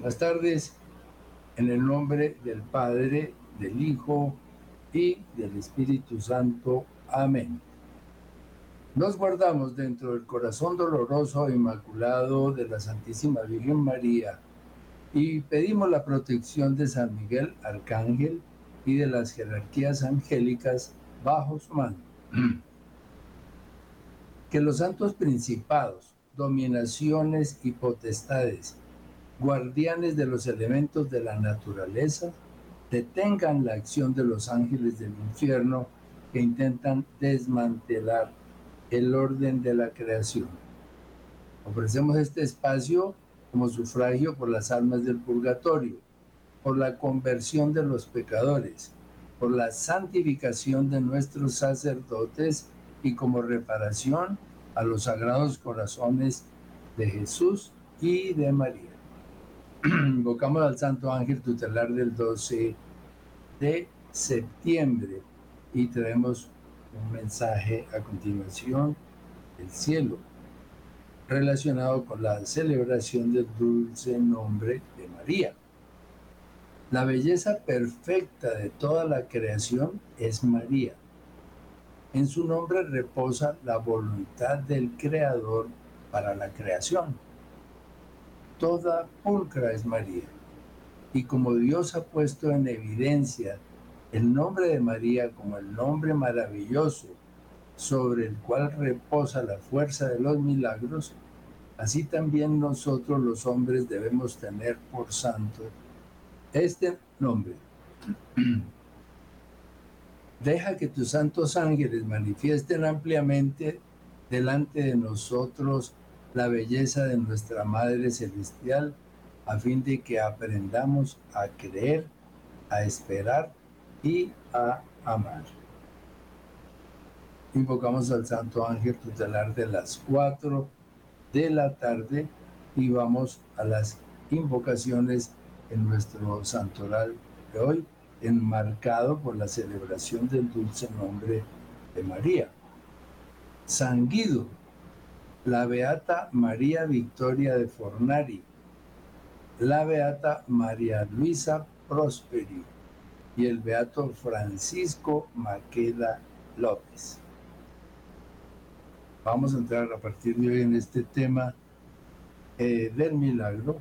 Buenas tardes, en el nombre del Padre, del Hijo y del Espíritu Santo. Amén. Nos guardamos dentro del corazón doloroso e inmaculado de la Santísima Virgen María y pedimos la protección de San Miguel Arcángel y de las jerarquías angélicas bajo su mano. Que los santos principados, dominaciones y potestades, guardianes de los elementos de la naturaleza, detengan la acción de los ángeles del infierno que intentan desmantelar el orden de la creación. Ofrecemos este espacio como sufragio por las almas del purgatorio, por la conversión de los pecadores, por la santificación de nuestros sacerdotes y como reparación a los sagrados corazones de Jesús y de María. Invocamos al Santo Ángel tutelar del 12 de septiembre y traemos un mensaje a continuación del cielo relacionado con la celebración del dulce nombre de María. La belleza perfecta de toda la creación es María. En su nombre reposa la voluntad del Creador para la creación. Toda pulcra es María. Y como Dios ha puesto en evidencia el nombre de María como el nombre maravilloso sobre el cual reposa la fuerza de los milagros, así también nosotros los hombres debemos tener por santo este nombre. Deja que tus santos ángeles manifiesten ampliamente delante de nosotros la belleza de nuestra Madre Celestial, a fin de que aprendamos a creer, a esperar y a amar. Invocamos al Santo Ángel tutelar de las 4 de la tarde y vamos a las invocaciones en nuestro santoral de hoy, enmarcado por la celebración del dulce nombre de María. San Guido, la Beata María Victoria de Fornari, la Beata María Luisa Prosperi y el Beato Francisco Maqueda López. Vamos a entrar a partir de hoy en este tema eh, del milagro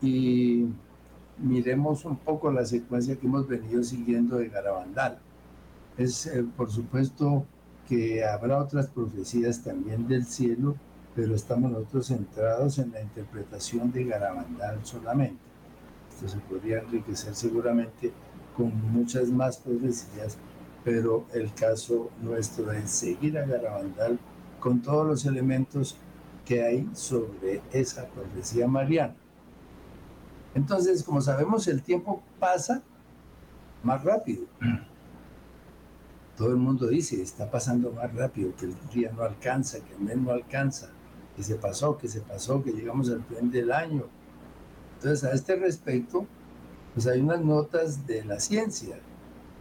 y miremos un poco la secuencia que hemos venido siguiendo de Garabandal. Es, eh, por supuesto, que habrá otras profecías también del cielo, pero estamos nosotros centrados en la interpretación de Garabandal solamente. Esto se podría enriquecer seguramente con muchas más profecías, pero el caso nuestro es seguir a Garabandal con todos los elementos que hay sobre esa profecía mariana. Entonces, como sabemos, el tiempo pasa más rápido. Todo el mundo dice, está pasando más rápido, que el día no alcanza, que el mes no alcanza, que se pasó, que se pasó, que llegamos al fin del año. Entonces, a este respecto, pues hay unas notas de la ciencia.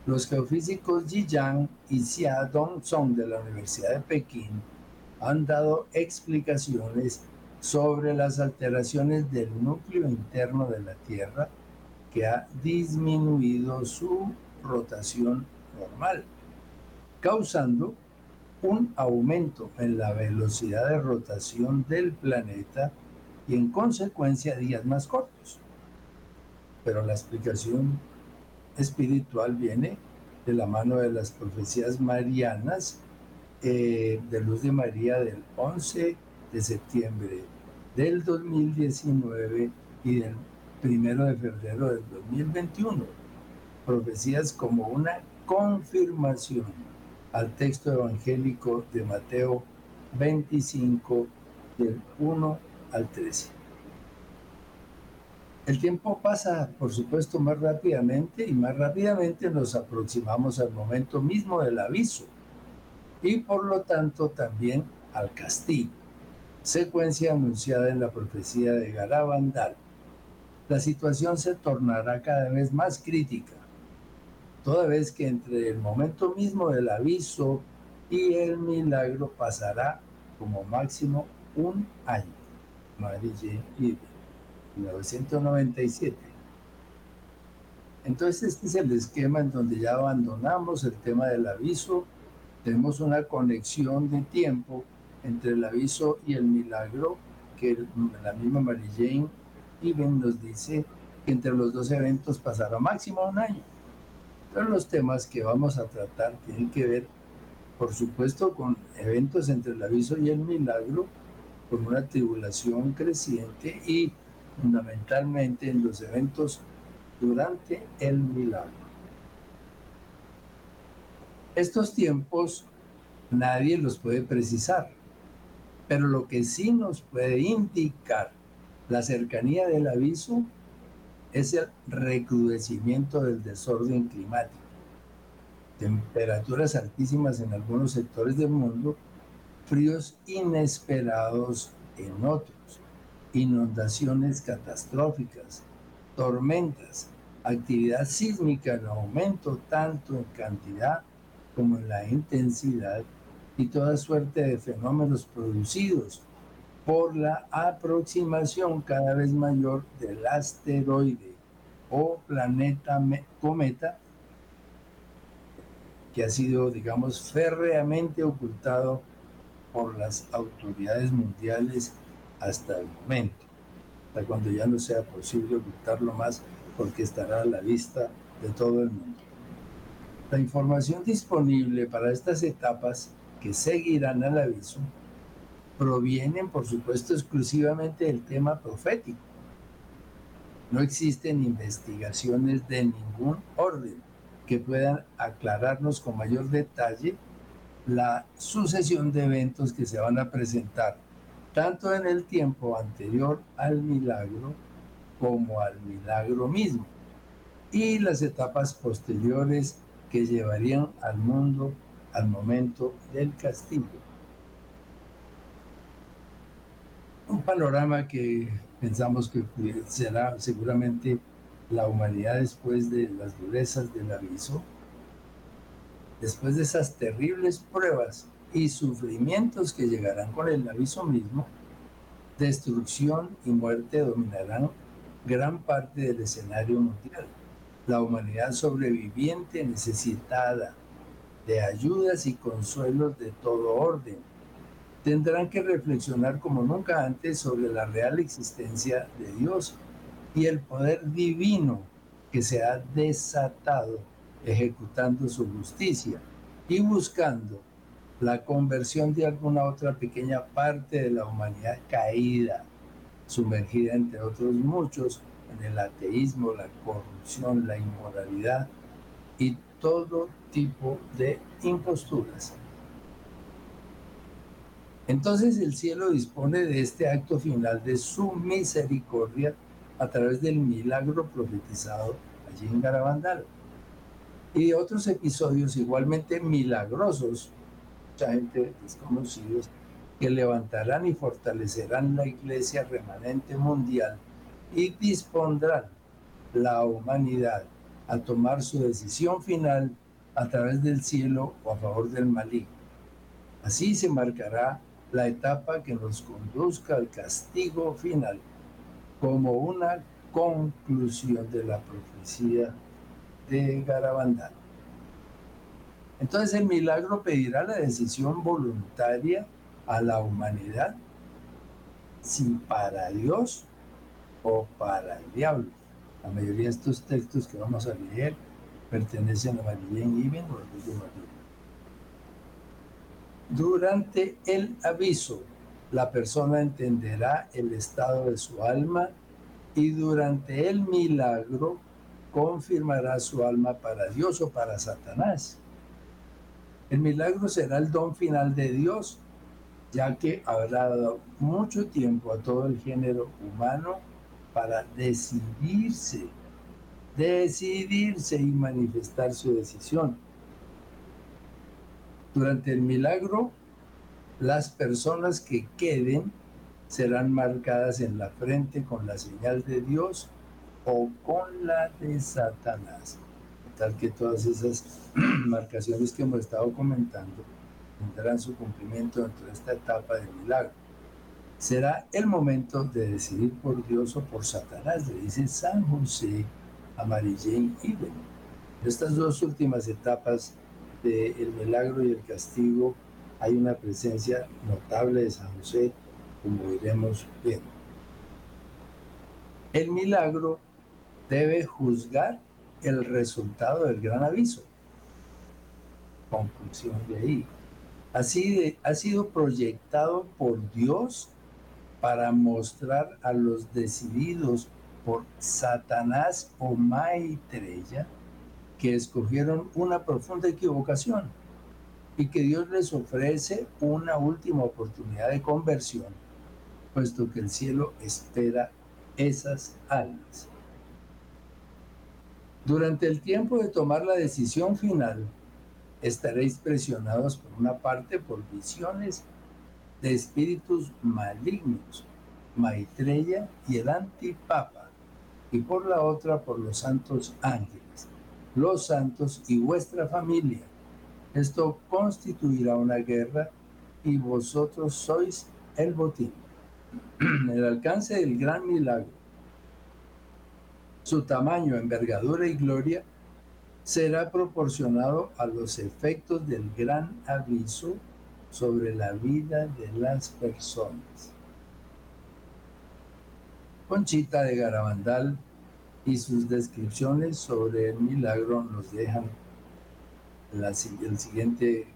Los geofísicos Ji Yang y Xia Dong-song de la Universidad de Pekín han dado explicaciones sobre las alteraciones del núcleo interno de la Tierra que ha disminuido su rotación normal, causando un aumento en la velocidad de rotación del planeta y en consecuencia días más cortos. Pero la explicación espiritual viene de la mano de las profecías marianas eh, de Luz de María del 11 de septiembre del 2019 y del primero de febrero del 2021. Profecías como una confirmación al texto evangélico de Mateo 25 del 1 al 13. El tiempo pasa, por supuesto, más rápidamente y más rápidamente nos aproximamos al momento mismo del aviso y por lo tanto también al castigo secuencia anunciada en la profecía de Garabandal. La situación se tornará cada vez más crítica, toda vez que entre el momento mismo del aviso y el milagro pasará como máximo un año. Marie 1997. Entonces este es el esquema en donde ya abandonamos el tema del aviso, tenemos una conexión de tiempo entre el aviso y el milagro que la misma Mary Jane Even nos dice que entre los dos eventos pasará máximo un año. Pero los temas que vamos a tratar tienen que ver, por supuesto, con eventos entre el aviso y el milagro, con una tribulación creciente y fundamentalmente en los eventos durante el milagro. Estos tiempos nadie los puede precisar, pero lo que sí nos puede indicar la cercanía del aviso es el recrudecimiento del desorden climático. Temperaturas altísimas en algunos sectores del mundo, fríos inesperados en otros, inundaciones catastróficas, tormentas, actividad sísmica en aumento tanto en cantidad como en la intensidad y toda suerte de fenómenos producidos por la aproximación cada vez mayor del asteroide o planeta cometa que ha sido, digamos, férreamente ocultado por las autoridades mundiales hasta el momento, hasta cuando ya no sea posible ocultarlo más porque estará a la vista de todo el mundo. La información disponible para estas etapas que seguirán al aviso provienen, por supuesto, exclusivamente del tema profético. No existen investigaciones de ningún orden que puedan aclararnos con mayor detalle la sucesión de eventos que se van a presentar tanto en el tiempo anterior al milagro como al milagro mismo y las etapas posteriores que llevarían al mundo al momento del castigo. Un panorama que pensamos que será seguramente la humanidad después de las durezas del aviso, después de esas terribles pruebas y sufrimientos que llegarán con el aviso mismo, destrucción y muerte dominarán gran parte del escenario mundial. La humanidad sobreviviente necesitada de ayudas y consuelos de todo orden. Tendrán que reflexionar como nunca antes sobre la real existencia de Dios y el poder divino que se ha desatado ejecutando su justicia y buscando la conversión de alguna otra pequeña parte de la humanidad caída, sumergida entre otros muchos en el ateísmo, la corrupción, la inmoralidad y todo tipo de imposturas. Entonces el cielo dispone de este acto final de su misericordia a través del milagro profetizado allí en Garabandal. Y otros episodios igualmente milagrosos, mucha gente desconocidos, que levantarán y fortalecerán la iglesia remanente mundial y dispondrán la humanidad a tomar su decisión final a través del cielo o a favor del maligno. Así se marcará la etapa que nos conduzca al castigo final como una conclusión de la profecía de Garabandal. Entonces el milagro pedirá la decisión voluntaria a la humanidad si para Dios o para el diablo. La mayoría de estos textos que vamos a leer pertenecen a María Ibn o a Durante el aviso, la persona entenderá el estado de su alma y durante el milagro confirmará su alma para Dios o para Satanás. El milagro será el don final de Dios, ya que habrá dado mucho tiempo a todo el género humano para decidirse, decidirse y manifestar su decisión. Durante el milagro, las personas que queden serán marcadas en la frente con la señal de Dios o con la de Satanás. Tal que todas esas marcaciones que hemos estado comentando tendrán su cumplimiento dentro de esta etapa del milagro. será el momento de decidir por Dios o por Satanás, le dice San José a Mary Jane estas dos últimas etapas del milagro y el castigo hay una presencia notable de San José, como iremos viendo. El milagro debe juzgar el resultado del gran aviso. Conclusión de ahí. Así ha sido proyectado por Dios para mostrar a los decididos por Satanás o Maitreya que escogieron una profunda equivocación y que Dios les ofrece una última oportunidad de conversión, puesto que el cielo espera esas almas. Durante el tiempo de tomar la decisión final, estaréis presionados por una parte por visiones de espíritus malignos, Maitreya y el antipapa, y por la otra por los santos ángeles, los santos y vuestra familia. Esto constituirá una guerra y vosotros sois el botín. El alcance del gran milagro, su tamaño, envergadura y gloria será proporcionado a los efectos del gran aviso sobre la vida de las personas. Conchita de Garabandal y sus descripciones sobre el milagro nos dejan el siguiente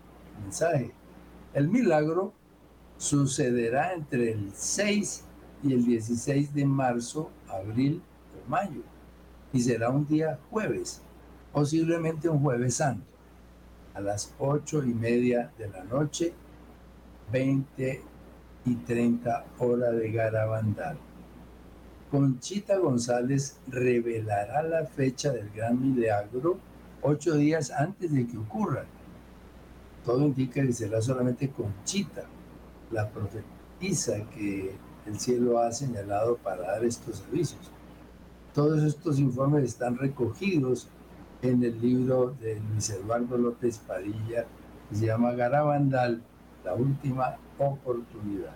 mensaje. El milagro sucederá entre el 6 y el 16 de marzo, abril o mayo, y será un día jueves, posiblemente un jueves santo, a las ocho y media de la noche 20 y 30 hora de Garabandal. Conchita González revelará la fecha del gran milagro ocho días antes de que ocurra. Todo indica que será solamente Conchita, la profetisa que el cielo ha señalado para dar estos avisos. Todos estos informes están recogidos en el libro de Luis Eduardo López Padilla, que se llama Garabandal, la última oportunidad.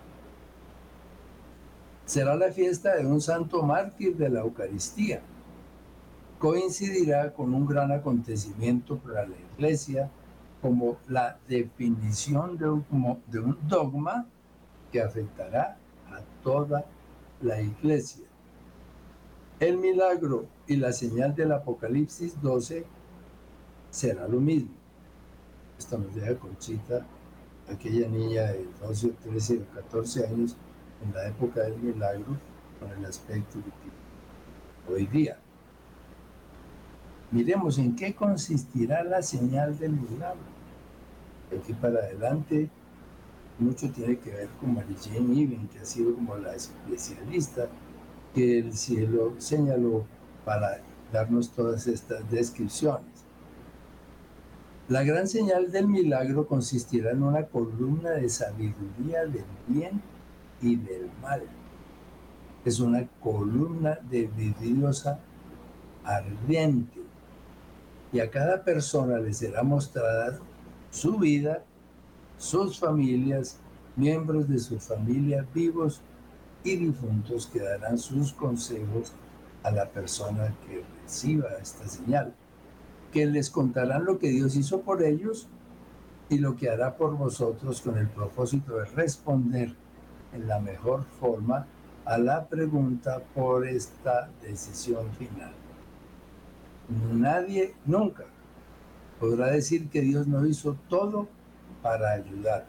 Será la fiesta de un santo mártir de la Eucaristía. Coincidirá con un gran acontecimiento para la Iglesia como la definición de un, de un dogma que afectará a toda la Iglesia. El milagro y la señal del Apocalipsis 12 será lo mismo. Esto nos deja Conchita aquella niña de 12, 13 o 14 años en la época del milagro con el aspecto que hoy día. Miremos en qué consistirá la señal del milagro. Aquí para adelante, mucho tiene que ver con Marie-Jane Even, que ha sido como la especialista que el cielo señaló para darnos todas estas descripciones. La gran señal del milagro consistirá en una columna de sabiduría del bien y del mal. Es una columna de vidriosa ardiente. Y a cada persona le será mostrada su vida, sus familias, miembros de su familia vivos y difuntos que darán sus consejos a la persona que reciba esta señal que les contarán lo que Dios hizo por ellos y lo que hará por vosotros con el propósito de responder en la mejor forma a la pregunta por esta decisión final. Nadie nunca podrá decir que Dios no hizo todo para ayudar.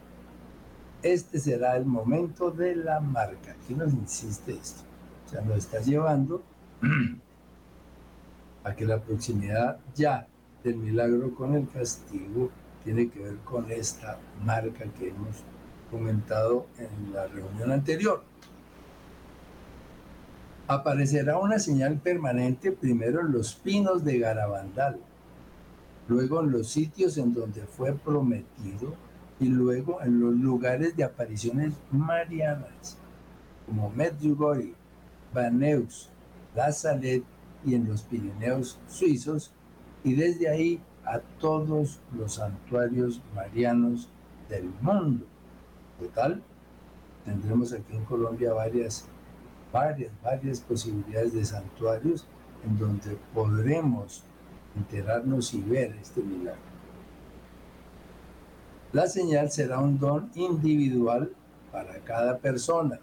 Este será el momento de la marca. Aquí nos insiste esto. O sea, nos está llevando a que la proximidad ya del milagro con el castigo tiene que ver con esta marca que hemos comentado en la reunión anterior. Aparecerá una señal permanente primero en los pinos de Garabandal, luego en los sitios en donde fue prometido y luego en los lugares de apariciones marianas, como Medjugorje, Baneus, La Salette y en los Pirineos suizos y desde ahí a todos los santuarios marianos del mundo. Total tendremos aquí en Colombia varias, varias, varias posibilidades de santuarios en donde podremos enterarnos y ver este milagro. La señal será un don individual para cada persona.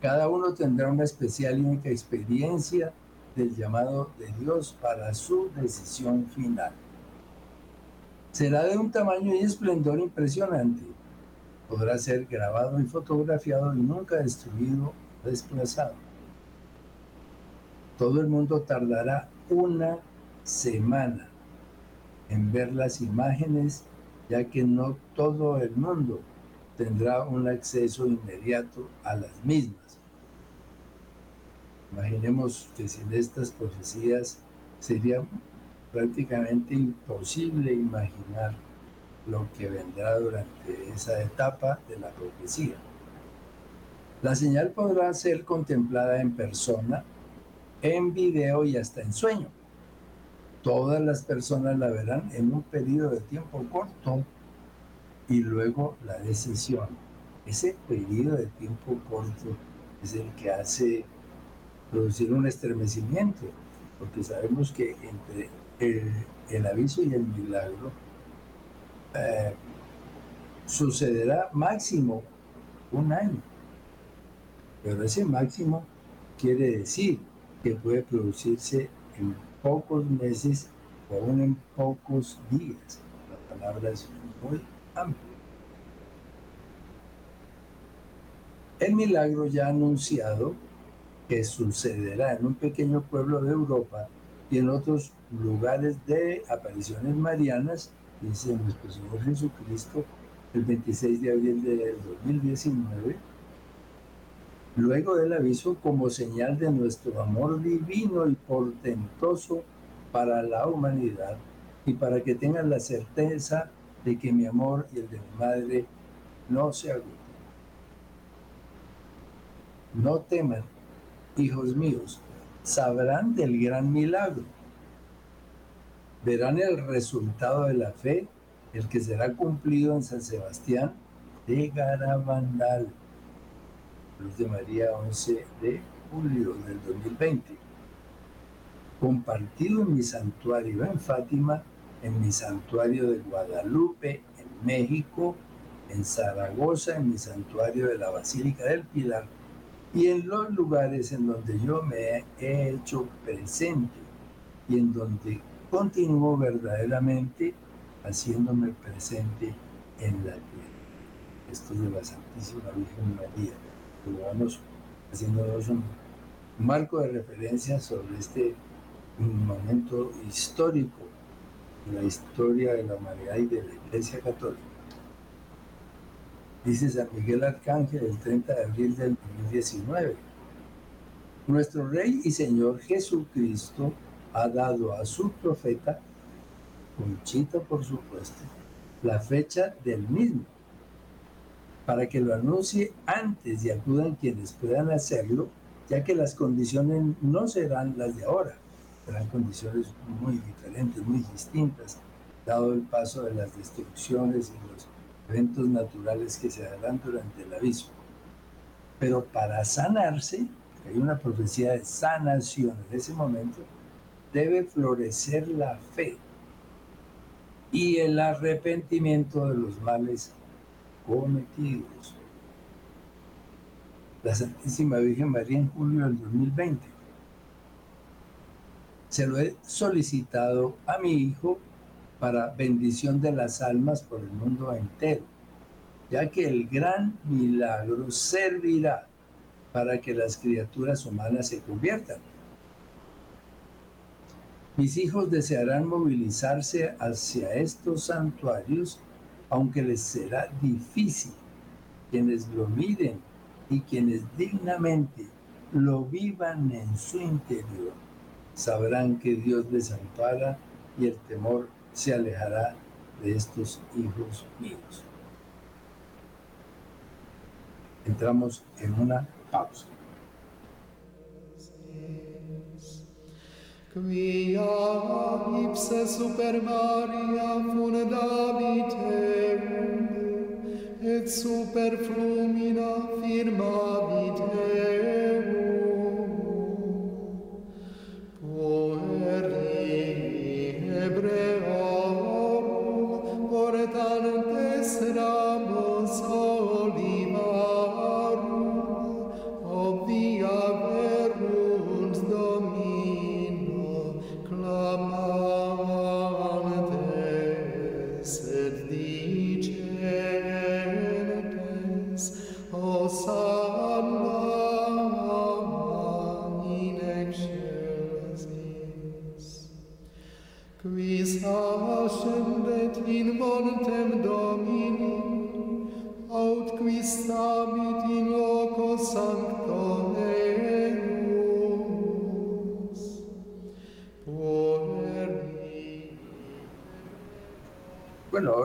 Cada uno tendrá una especial y única experiencia del llamado de Dios para su decisión final. Será de un tamaño y esplendor impresionante. Podrá ser grabado y fotografiado y nunca destruido o desplazado. Todo el mundo tardará una semana en ver las imágenes, ya que no todo el mundo tendrá un acceso inmediato a las mismas. Imaginemos que sin estas profecías sería prácticamente imposible imaginar lo que vendrá durante esa etapa de la profecía. La señal podrá ser contemplada en persona, en video y hasta en sueño. Todas las personas la verán en un periodo de tiempo corto y luego la decisión. Ese periodo de tiempo corto es el que hace producir un estremecimiento, porque sabemos que entre el, aviso y el milagro eh, sucederá máximo un año. Pero ese máximo quiere decir que puede producirse en pocos meses o aún en pocos días. La palabra es muy amplia. El milagro ya anunciado que sucederá en un pequeño pueblo de Europa y en otros lugares de apariciones marianas, dice nuestro Señor Jesucristo, el 26 de abril del 2019, luego del aviso como señal de nuestro amor divino y portentoso para la humanidad y para que tengan la certeza de que mi amor y el de mi madre no se agoten. No teman hijos míos, sabrán del gran milagro. Verán el resultado de la fe, el que será cumplido en San Sebastián de Garabandal. Luz de María 11 de julio del 2020. Compartido en mi santuario en Fátima, en mi santuario de Guadalupe, en México, en Zaragoza, en mi santuario de la Basílica del Pilar, y en los lugares en donde yo me he hecho presente y en donde continúo verdaderamente haciéndome presente en la tierra. Esto de la Santísima Virgen María. vamos haciéndonos un marco de referencia sobre este momento histórico en la historia de la humanidad y de la Iglesia Católica dice San Miguel Arcángel el 30 de abril del 2019. Nuestro Rey y Señor Jesucristo ha dado a su profeta, Conchita por supuesto, la fecha del mismo, para que lo anuncie antes y acudan quienes puedan hacerlo, ya que las condiciones no serán las de ahora, serán condiciones muy diferentes, muy distintas, dado el paso de las destrucciones y los eventos naturales que se darán durante el aviso. Pero para sanarse, hay una profecía de sanación en ese momento, debe florecer la fe y el arrepentimiento de los males cometidos. La Santísima Virgen María en julio del 2020. Se lo he solicitado a mi hijo para bendición de las almas por el mundo entero, ya que el gran milagro servirá para que las criaturas humanas se conviertan. Mis hijos desearán movilizarse hacia estos santuarios, aunque les será difícil. Quienes lo miren y quienes dignamente lo vivan en su interior, sabrán que Dios les ampara y el temor se alejará de estos hijos míos. Entramos en una pausa. Quia ipse super maria fundavite et super flumina firmavite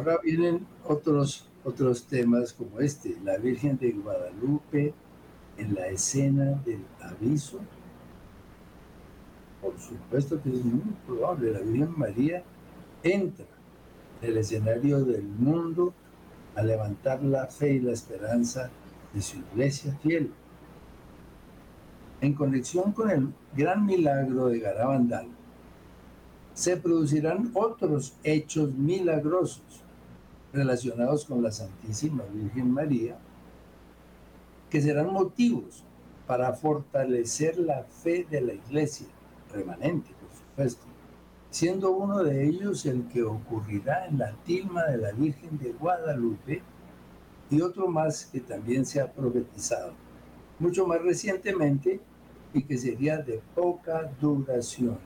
ahora vienen otros, otros temas como este, la Virgen de Guadalupe en la escena del aviso. Por supuesto que es muy probable, la Virgen María entra en el escenario del mundo a levantar la fe y la esperanza de su iglesia fiel. En conexión con el gran milagro de Garabandal, se producirán otros hechos milagrosos relacionados con la Santísima Virgen María, que serán motivos para fortalecer la fe de la iglesia remanente, por supuesto, siendo uno de ellos el que ocurrirá en la tilma de la Virgen de Guadalupe y otro más que también se ha profetizado, mucho más recientemente y que sería de poca duración,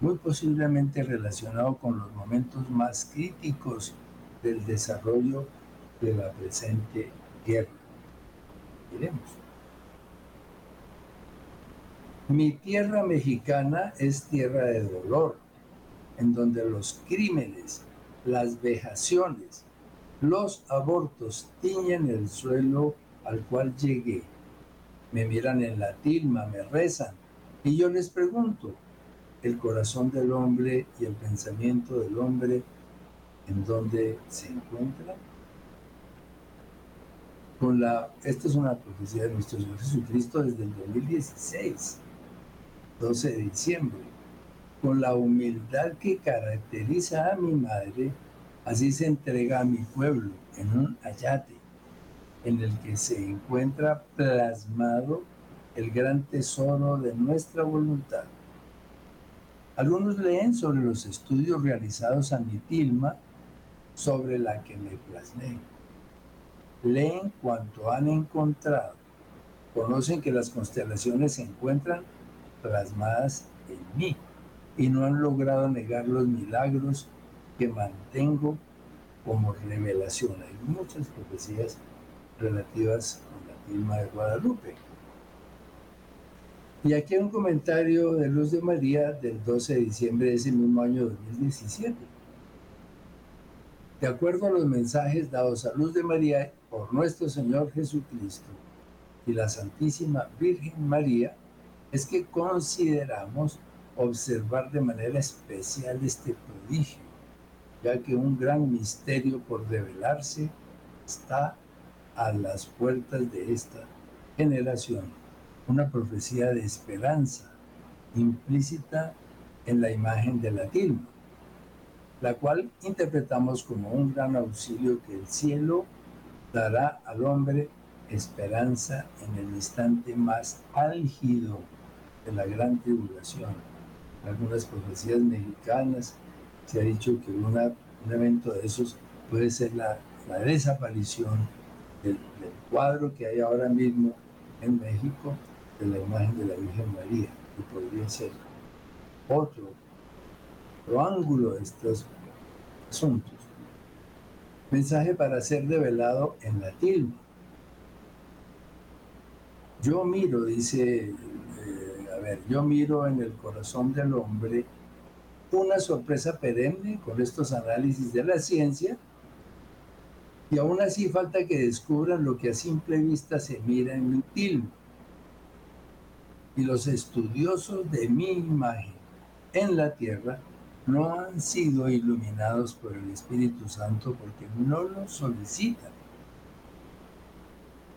muy posiblemente relacionado con los momentos más críticos del desarrollo de la presente guerra. Miremos. Mi tierra mexicana es tierra de dolor, en donde los crímenes, las vejaciones, los abortos tiñen el suelo al cual llegué. Me miran en la tilma, me rezan, y yo les pregunto, ¿el corazón del hombre y el pensamiento del hombre en dónde se encuentran? Con la, esta es una profecía de nuestro Señor Jesucristo desde el 2016, 12 de diciembre. Con la humildad que caracteriza a mi madre, así se entrega a mi pueblo en un ayate, en el que se encuentra plasmado el gran tesoro de nuestra voluntad. Algunos leen sobre los estudios realizados a mi tilma sobre la que me plasmé. Leen cuanto han encontrado. Conocen que las constelaciones se encuentran plasmadas en mí y no han logrado negar los milagros que mantengo como revelación. Hay muchas profecías relativas con la tilma de Guadalupe. Y aquí hay un comentario de Luz de María del 12 de diciembre de ese mismo año 2017. De acuerdo a los mensajes dados a Luz de María por nuestro Señor Jesucristo y la Santísima Virgen María, es que consideramos observar de manera especial este prodigio, ya que un gran misterio por revelarse está a las puertas de esta generación, una profecía de esperanza implícita en la imagen de la tilma, la cual interpretamos como un gran auxilio que el cielo dará al hombre esperanza en el instante más álgido de la gran tribulación. En algunas profecías mexicanas se ha dicho que un evento de esos puede ser la, desaparición del, del, cuadro que hay ahora mismo en México de la imagen de la Virgen María, y podría ser otro, otro ángulo de estos asuntos. Mensaje para ser revelado en la tilma. Yo miro, dice, eh, a ver, yo miro en el corazón del hombre una sorpresa perenne con estos análisis de la ciencia y aún así falta que descubran lo que a simple vista se mira en mi tilma. Y los estudiosos de mi imagen en la tierra no han sido iluminados por el Espíritu Santo porque no lo solicitan.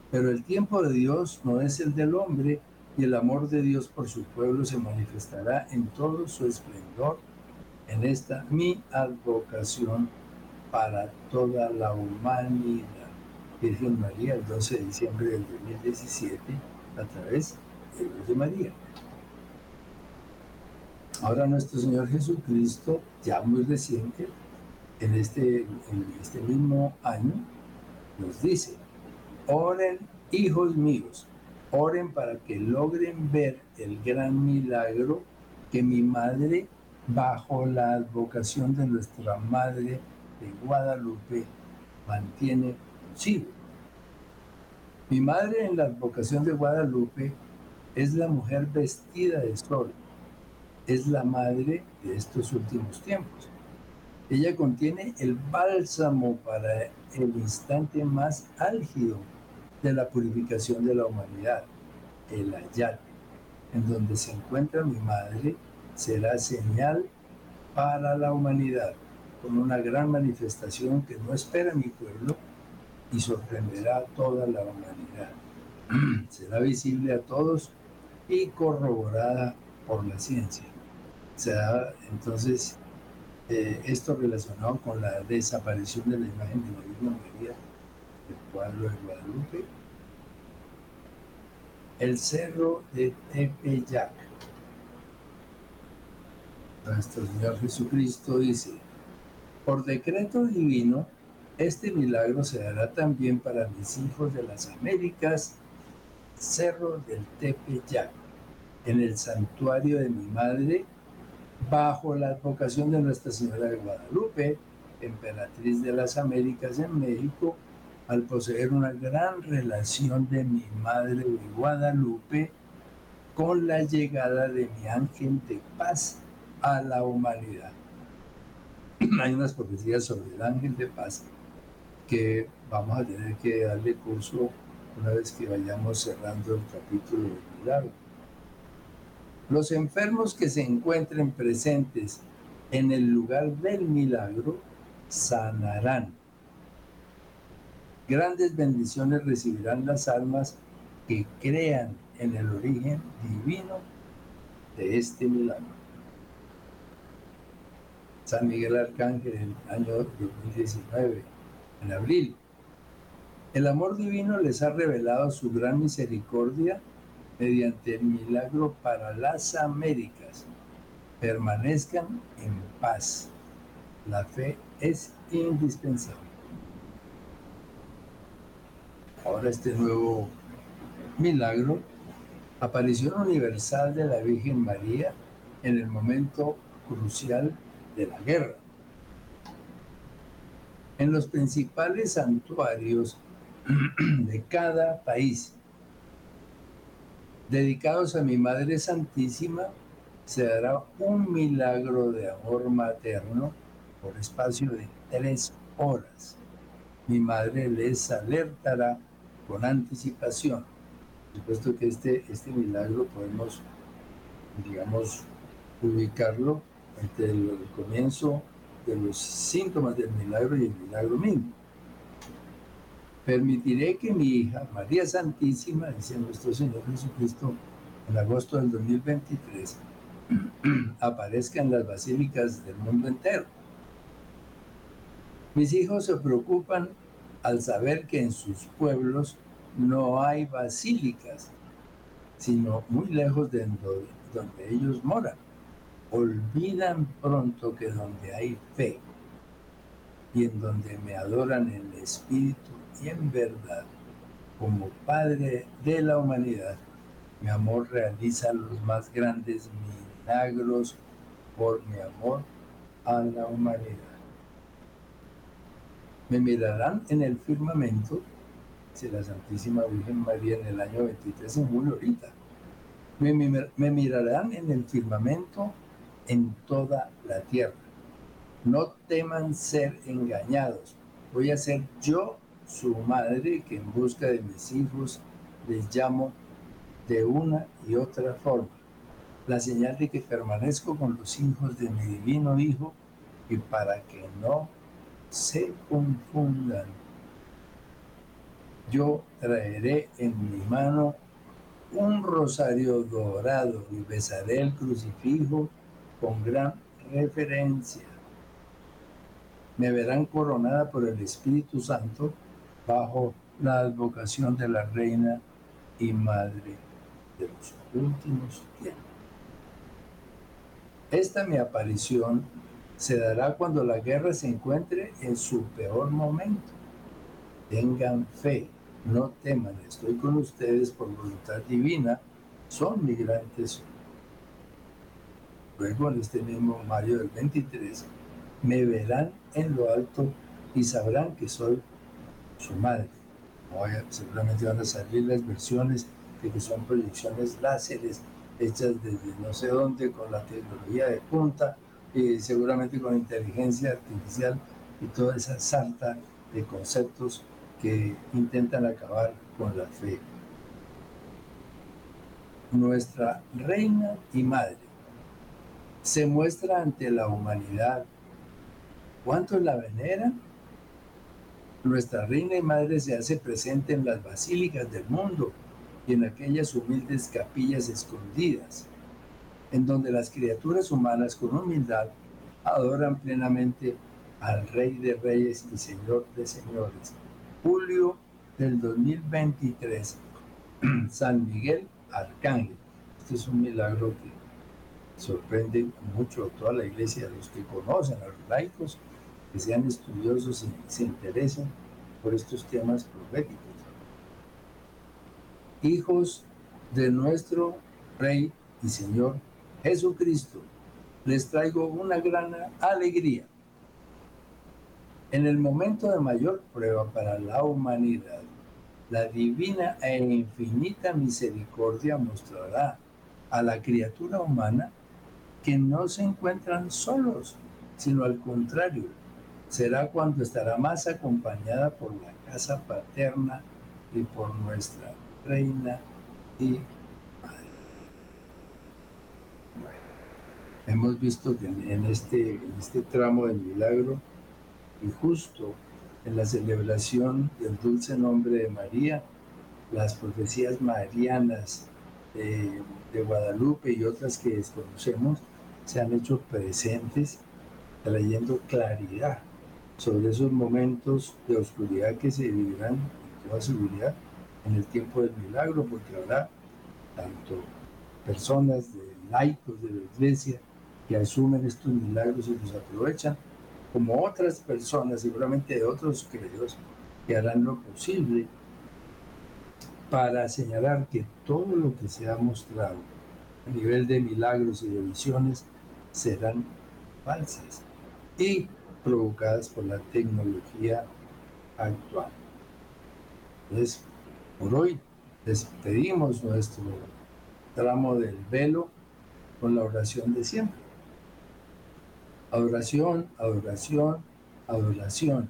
Pero el tiempo de Dios no es el del hombre y el amor de Dios por su pueblo se manifestará en todo su esplendor en esta mi advocación para toda la humanidad. Virgen María, el 12 de diciembre del 2017, a través de Luz de María. Ahora nuestro Señor Jesucristo, ya muy reciente, en este, en este mismo año, nos dice, oren hijos míos, oren para que logren ver el gran milagro que mi madre, bajo la advocación de nuestra Madre de Guadalupe, mantiene consigo. Mi madre en la advocación de Guadalupe es la mujer vestida de sol, es la madre de estos últimos tiempos. Ella contiene el bálsamo para el instante más álgido de la purificación de la humanidad, el Ayat, en donde se encuentra mi madre, será señal para la humanidad, con una gran manifestación que no espera mi pueblo y sorprenderá a toda la humanidad. será visible a todos y corroborada por la ciencia. Será entonces eh, esto relacionado con la desaparición de la imagen de Virgen María del pueblo de Guadalupe, el cerro de Tepeyac. Nuestro Señor Jesucristo dice, por decreto divino, este milagro se dará también para mis hijos de las Américas, cerro del Tepeyac, en el santuario de mi madre, bajo la advocación de Nuestra Señora de Guadalupe, emperatriz de las Américas en México, al poseer una gran relación de mi madre de Guadalupe con la llegada de mi ángel de paz a la humanidad. Hay unas profecías sobre el ángel de paz que vamos a tener que darle curso una vez que vayamos cerrando el capítulo del milagro. Los enfermos que se encuentren presentes en el lugar del milagro sanarán Grandes bendiciones recibirán las almas que crean en el origen divino de este milagro. San Miguel Arcángel, en el año 2019, en abril. El amor divino les ha revelado su gran misericordia mediante el milagro para las Américas. Permanezcan en paz. La fe es indispensable. ahora este nuevo milagro, aparición universal de la Virgen María en el momento crucial de la guerra. En los principales santuarios de cada país dedicados a mi Madre Santísima, se dará un milagro de amor materno por espacio de tres horas. Mi Madre les alertará con anticipación. Por supuesto que este, este milagro podemos, digamos, ubicarlo entre el, comienzo de los síntomas del milagro y el milagro mismo. Permitiré que mi hija, María Santísima, dice nuestro Señor Jesucristo, en agosto del 2023, aparezca en las basílicas del mundo entero. Mis hijos se preocupan al saber que en sus pueblos no hay basílicas, sino muy lejos de donde ellos moran. Olvidan pronto que donde hay fe y en donde me adoran el Espíritu en verdad, como Padre de la humanidad, mi amor realiza los más grandes milagros por mi amor a la humanidad. Me mirarán en el firmamento, dice la Santísima Virgen María en el año 23 en julio ahorita. Me, me mirarán en el firmamento en toda la tierra. No teman ser engañados. Voy a ser yo su madre que en busca de mis hijos les llamo de una y otra forma. La señal de que permanezco con los hijos de mi divino Hijo y para que no se confundan. yo traeré en mi mano un rosario dorado y besaré el crucifijo con gran referencia. Me verán coronada por el Espíritu Santo bajo la advocación de la Reina y Madre de los últimos tiempos. Esta mi aparición se dará cuando la guerra se encuentre en su peor momento. Tengan fe, no teman, estoy con ustedes por voluntad divina, son migrantes. Luego en este mismo mayo del 23, me verán en lo alto y sabrán que soy su madre. seguramente van a salir las versiones de que son proyecciones láseres hechas desde no sé dónde con la tecnología de punta y seguramente con inteligencia artificial y toda esa salta de conceptos que intentan acabar con la fe. Nuestra reina y madre se muestra ante la humanidad. ¿Cuántos la veneran? Nuestra reina y madre se hace presente en las basílicas del mundo y en aquellas humildes capillas escondidas, en donde las criaturas humanas con humildad adoran plenamente al Rey de Reyes y Señor de Señores. Julio del 2023, San Miguel Arcángel. Este es un milagro que sorprende mucho a toda la iglesia, a los que conocen, a los laicos, que sean estudiosos y se interesen por estos temas proféticos hijos de nuestro Rey y Señor Jesucristo, les traigo una gran alegría. En el momento de mayor prueba para la humanidad, la divina e infinita misericordia mostrará a la criatura humana que no se encuentran solos, sino al contrario, será cuando estará más acompañada por la casa paterna y por nuestra reina y madre. hemos visto que en este, en este tramo del milagro y justo en la celebración del dulce nombre de María, las profecías marianas de Guadalupe y otras que desconocemos se han hecho presentes trayendo claridad sobre esos momentos de oscuridad que se vivirán con toda seguridad en el tiempo del milagro, porque habrá tanto personas de laicos de la iglesia que asumen estos milagros y los aprovechan, como otras personas, seguramente de otros credos, que harán lo posible para señalar que todo lo que se ha mostrado a nivel de milagros y de visiones serán falsas. Y provocadas por la tecnología actual. Entonces, por hoy despedimos nuestro tramo del velo con la oración de siempre. Adoración, adoración, adoración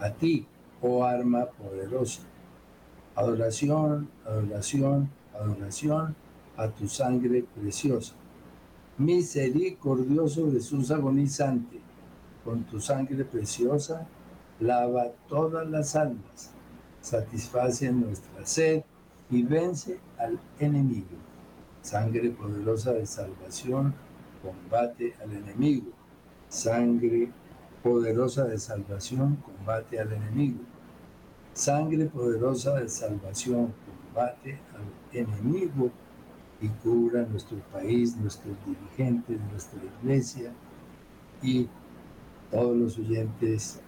a ti, oh arma poderosa. Adoración, adoración, adoración a tu sangre preciosa. Misericordioso Jesús agonizante, con tu sangre preciosa, lava todas las almas satisface nuestra sed y vence al enemigo. Sangre poderosa de salvación, combate al enemigo. Sangre poderosa de salvación, combate al enemigo. Sangre poderosa de salvación, combate al enemigo y cubra nuestro país, nuestros dirigentes, nuestra iglesia y todos los oyentes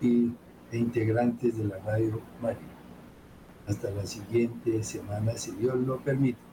y e integrantes de la radio María. Hasta la siguiente semana, si Dios lo permite.